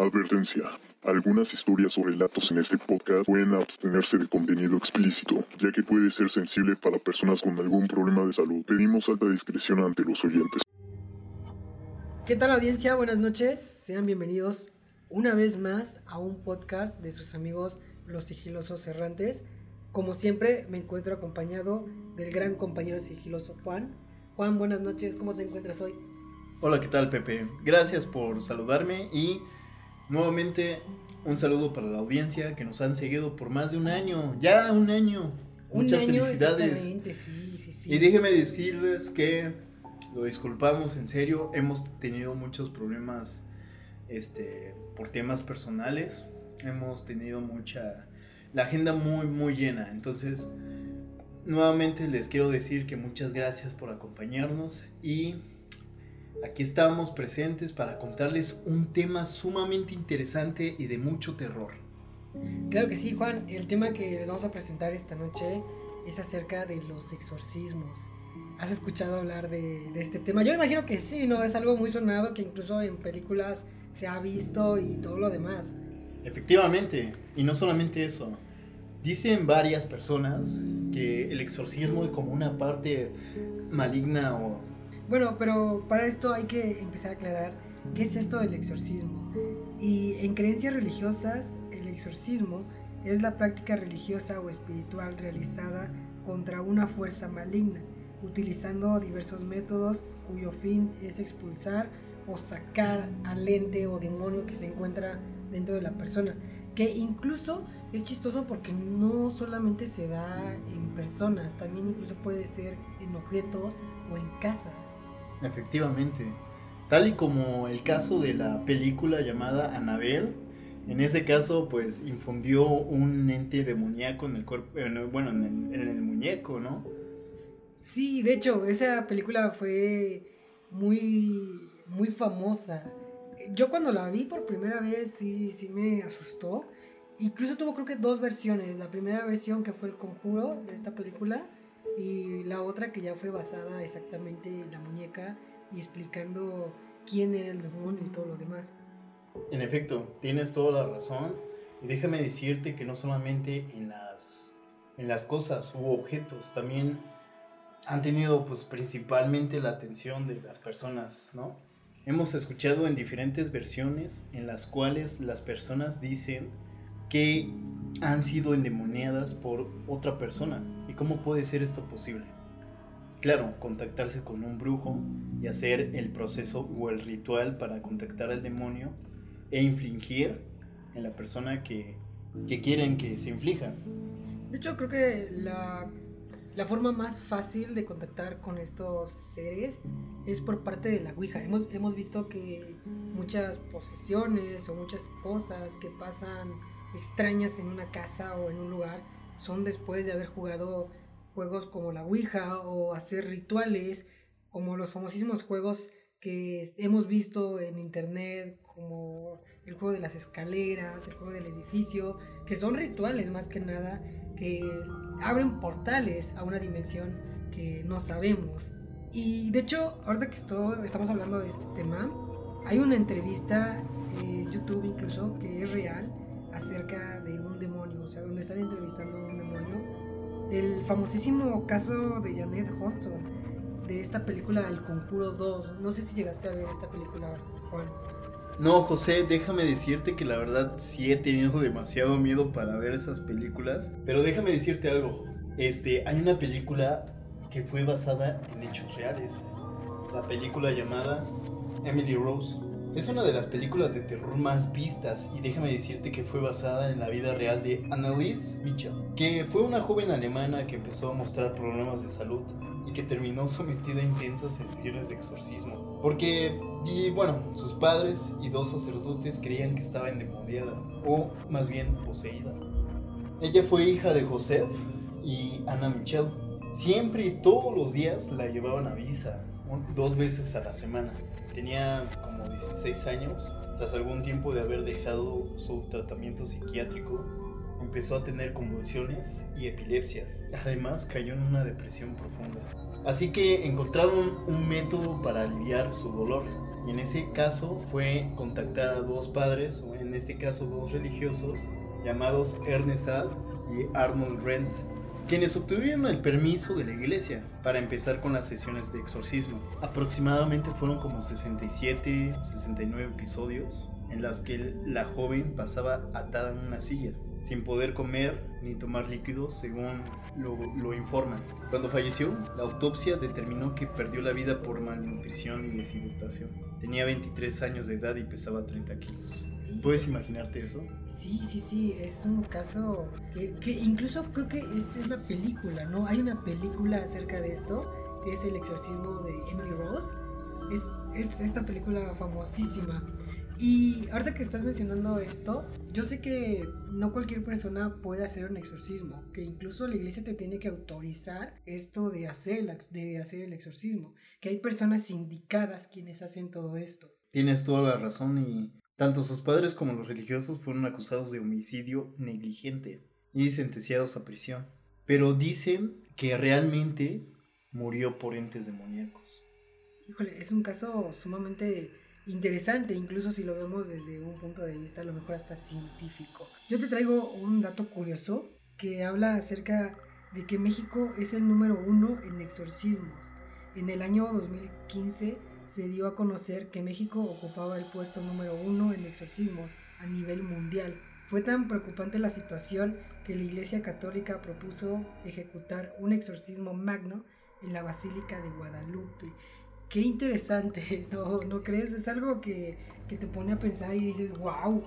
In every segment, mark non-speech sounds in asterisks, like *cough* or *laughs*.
Advertencia. Algunas historias o relatos en este podcast pueden abstenerse de contenido explícito, ya que puede ser sensible para personas con algún problema de salud. Pedimos alta discreción ante los oyentes. ¿Qué tal audiencia? Buenas noches. Sean bienvenidos una vez más a un podcast de sus amigos los sigilosos errantes. Como siempre me encuentro acompañado del gran compañero sigiloso Juan. Juan, buenas noches. ¿Cómo te encuentras hoy? Hola, ¿qué tal Pepe? Gracias por saludarme y nuevamente un saludo para la audiencia que nos han seguido por más de un año. Ya un año. Un Muchas año felicidades. exactamente, sí, sí, sí. Y déjeme decirles que lo disculpamos en serio, hemos tenido muchos problemas este por temas personales, hemos tenido mucha la agenda muy muy llena, entonces nuevamente les quiero decir que muchas gracias por acompañarnos y aquí estamos presentes para contarles un tema sumamente interesante y de mucho terror. Claro que sí, Juan. El tema que les vamos a presentar esta noche es acerca de los exorcismos. ¿Has escuchado hablar de, de este tema? Yo imagino que sí, ¿no? Es algo muy sonado que incluso en películas se ha visto y todo lo demás. Efectivamente, y no solamente eso. Dicen varias personas que el exorcismo es como una parte maligna o... Bueno, pero para esto hay que empezar a aclarar qué es esto del exorcismo. Y en creencias religiosas, el exorcismo es la práctica religiosa o espiritual realizada contra una fuerza maligna, utilizando diversos métodos cuyo fin es expulsar o sacar al ente o demonio que se encuentra dentro de la persona. Que incluso es chistoso porque no solamente se da en personas, también incluso puede ser en objetos o en casas. Efectivamente. Tal y como el caso de la película llamada Annabelle, en ese caso pues infundió un ente demoníaco en el cuerpo, en- bueno, en el, en el muñeco, ¿no? Sí, de hecho, esa película fue muy, muy famosa. Yo cuando la vi por primera vez sí, sí me asustó. Incluso tuvo creo que dos versiones. La primera versión que fue el conjuro de esta película y la otra que ya fue basada exactamente en la muñeca y explicando quién era el demonio y todo lo demás. En efecto, tienes toda la razón. Y déjame decirte que no solamente en las, en las cosas u objetos, también han tenido pues principalmente la atención de las personas, ¿no? Hemos escuchado en diferentes versiones en las cuales las personas dicen que han sido endemoniadas por otra persona. ¿Y cómo puede ser esto posible? Claro, contactarse con un brujo y hacer el proceso o el ritual para contactar al demonio e infligir en la persona que, que quieren que se inflija. De hecho, creo que la, la forma más fácil de contactar con estos seres es por parte de la Ouija. Hemos, hemos visto que muchas posesiones o muchas cosas que pasan extrañas en una casa o en un lugar son después de haber jugado juegos como la Ouija o hacer rituales como los famosísimos juegos que hemos visto en internet como el juego de las escaleras, el juego del edificio, que son rituales más que nada que abren portales a una dimensión que no sabemos. Y de hecho, ahorita que estamos hablando de este tema, hay una entrevista en YouTube incluso que es real acerca de un demonio, o sea, donde están entrevistando a un demonio. El famosísimo caso de Janet Hudson de esta película El Conjuro 2. No sé si llegaste a ver esta película, Juan. No, José, déjame decirte que la verdad sí he tenido demasiado miedo para ver esas películas. Pero déjame decirte algo. Este, hay una película que fue basada en hechos reales. La película llamada Emily Rose. Es una de las películas de terror más vistas y déjame decirte que fue basada en la vida real de Anneliese Mitchell, que fue una joven alemana que empezó a mostrar problemas de salud y que terminó *laughs* sometida a intensas sesiones de exorcismo. Porque, y bueno, sus padres y dos sacerdotes creían que estaba endemoniada, o más bien poseída. Ella fue hija de Joseph y Anna Michelle. Siempre y todos los días la llevaban a misa, dos veces a la semana. Tenía como 16 años. Tras algún tiempo de haber dejado su tratamiento psiquiátrico, empezó a tener convulsiones y epilepsia. Además, cayó en una depresión profunda. Así que encontraron un método para aliviar su dolor. Y en ese caso fue contactar a dos padres, o en este caso dos religiosos, llamados Ernest Alt y Arnold Renz, quienes obtuvieron el permiso de la iglesia para empezar con las sesiones de exorcismo. Aproximadamente fueron como 67, 69 episodios en las que la joven pasaba atada en una silla, sin poder comer ni tomar líquidos según lo, informan. Cuando falleció, la autopsia determinó que perdió la vida por malnutrición y deshidratación. Tenía 23 años de edad y pesaba 30 kilos. ¿Puedes imaginarte eso? Sí, sí, sí, es un caso que, incluso creo que esta es la película, ¿no? Hay una película acerca de esto, que es El exorcismo de Emily Rose. Es esta película famosísima. Y ahorita que estás mencionando esto, yo sé que no cualquier persona puede hacer un exorcismo, que incluso la iglesia te tiene que autorizar esto de hacer, de hacer el exorcismo, que hay personas indicadas quienes hacen todo esto. Tienes toda la razón y tanto sus padres como los religiosos fueron acusados de homicidio negligente y sentenciados a prisión. Pero dicen que realmente murió por entes demoníacos. Híjole, es un caso sumamente interesante, incluso si lo vemos desde un punto de vista a lo mejor hasta científico. Yo te traigo un dato curioso que habla acerca de que México es el número uno en exorcismos. En el año 2015 se dio a conocer que México ocupaba el puesto número uno en exorcismos a nivel mundial. Fue tan preocupante la situación que la Iglesia Católica propuso ejecutar un exorcismo magno en la Basílica de Guadalupe qué interesante, *laughs* ¿no, ¿no crees? Es algo que, que, te pone a pensar y dices, wow,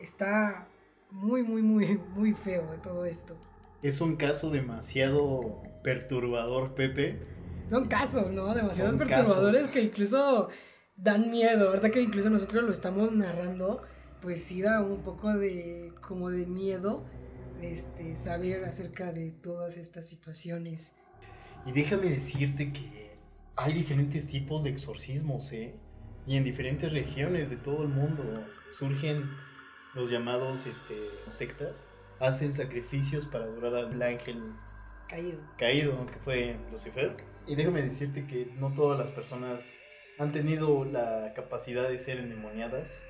está muy, muy, muy, muy feo todo esto. Es un caso demasiado perturbador, Pepe. Son casos, ¿no? Demasiados perturbadores que incluso dan miedo, ¿verdad? Que incluso nosotros lo estamos narrando, pues sí da un poco de, como de miedo, este, saber acerca de todas estas situaciones. Y déjame decirte que hay diferentes tipos de exorcismos, ¿eh? Y en diferentes regiones de todo el mundo surgen los llamados este, sectas. Hacen sacrificios para adorar al ángel caído. Caído, que fue Lucifer. Y déjame decirte que no todas las personas han tenido la capacidad de ser endemoniadas,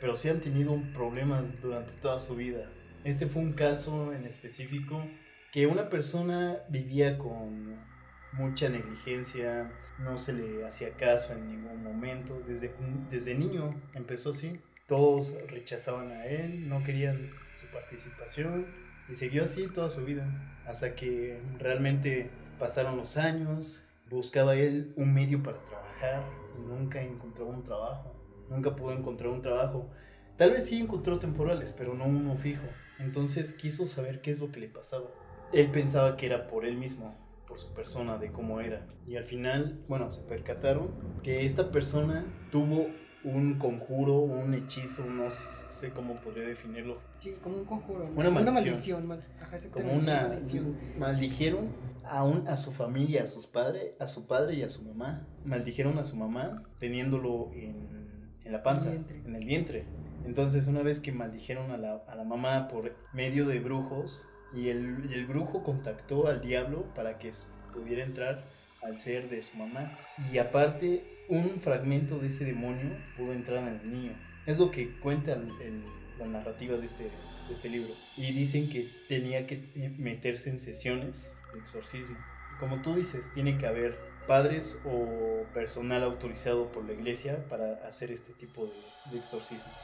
pero sí han tenido problemas durante toda su vida. Este fue un caso en específico que una persona vivía con mucha negligencia, no se le hacía caso en ningún momento, desde, desde niño empezó así, todos rechazaban a él, no querían su participación y siguió así toda su vida, hasta que realmente pasaron los años, buscaba él un medio para trabajar y nunca encontró un trabajo, nunca pudo encontrar un trabajo. Tal vez sí encontró temporales, pero no uno fijo. Entonces quiso saber qué es lo que le pasaba. Él pensaba que era por él mismo, por su persona, de cómo era. Y al final, bueno, se percataron que esta persona tuvo un conjuro, un hechizo, no sé cómo podría definirlo. Sí, como un conjuro. Una maldición. como una maldición. Maldijeron a, un, a su familia, a sus padres, a su padre y a su mamá. Maldijeron a su mamá teniéndolo en, en la panza, en el vientre. Entonces, una vez que maldijeron a la, a la mamá por medio de brujos, y el, brujo contactó al diablo para que pudiera entrar al ser de su mamá. Y aparte, un fragmento de ese demonio pudo entrar en el niño. Es lo que cuenta la narrativa de este, de este libro. Y dicen que tenía que meterse en sesiones de exorcismo. como tú dices, tiene que haber padres o personal autorizado por la iglesia para hacer este tipo de, de exorcismos.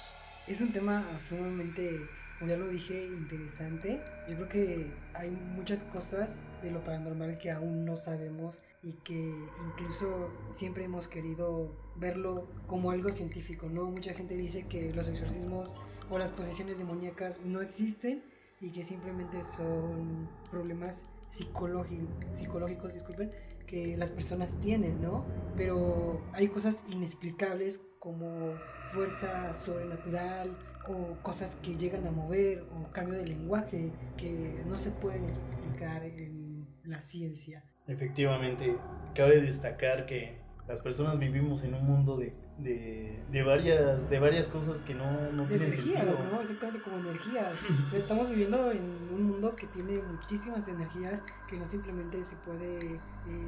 Es un tema sumamente ya lo dije, interesante. Yo creo que hay muchas cosas de lo paranormal que aún no sabemos y que incluso siempre hemos querido verlo como algo científico, ¿no? Mucha gente dice que los exorcismos o las posesiones demoníacas no existen y que simplemente son problemas psicológicos, disculpen, que las personas tienen, ¿no? Pero hay cosas inexplicables como fuerza sobrenatural o cosas que llegan a mover o cambio de lenguaje que no se pueden explicar en la ciencia. Efectivamente, cabe destacar que las personas vivimos en un mundo de, de, de varias, de varias cosas que no, no tienen energías, ¿no? Exactamente como energías. Estamos viviendo en un mundo que tiene muchísimas energías que no simplemente se puede eh,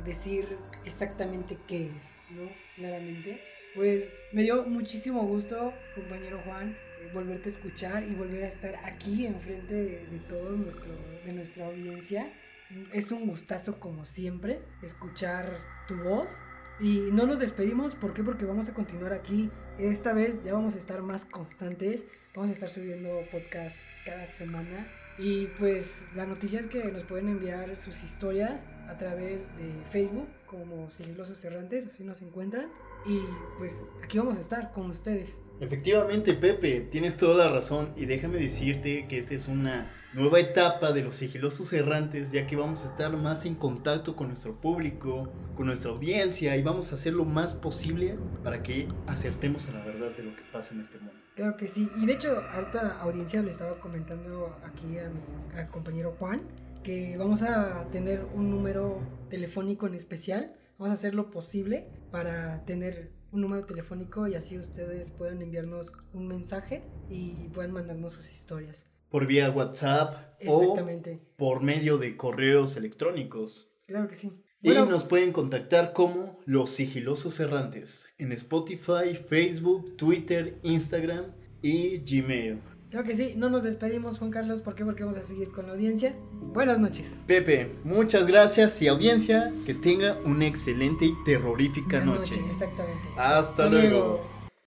decir exactamente qué es, ¿no? Claramente. Pues me dio muchísimo gusto, compañero Juan, eh, volverte a escuchar y volver a estar aquí enfrente de, de todos nuestro, de nuestra audiencia. Es un gustazo como siempre escuchar tu voz. Y no nos despedimos, ¿por qué? Porque vamos a continuar aquí. Esta vez ya vamos a estar más constantes. Vamos a estar subiendo podcast cada semana. Y pues la noticia es que nos pueden enviar sus historias a través de Facebook como Sigilosos Errantes, así nos encuentran. Y pues aquí vamos a estar con ustedes. Efectivamente, Pepe, tienes toda la razón y déjame decirte que esta es una nueva etapa de los sigilosos errantes, ya que vamos a estar más en contacto con nuestro público, con nuestra audiencia y vamos a hacer lo más posible para que acertemos a la verdad de lo que pasa en este mundo. Claro que sí. Y de hecho, ahorita audiencia le estaba comentando aquí a mi al compañero Juan que vamos a tener un número telefónico en especial. Vamos a hacer lo posible para tener un número telefónico y así ustedes puedan enviarnos un mensaje y puedan mandarnos sus historias. Por vía WhatsApp Exactamente. o por medio de correos electrónicos. Claro que sí. Y nos pueden contactar como Los Sigilosos Errantes en Spotify, Facebook, Twitter, Instagram y Gmail. Claro que sí, no nos despedimos Juan Carlos, ¿por qué? Porque vamos a seguir con la audiencia. Buenas noches. Pepe, muchas gracias y audiencia, que tenga una excelente y terrorífica noche. noches, exactamente. Hasta, Hasta luego. luego.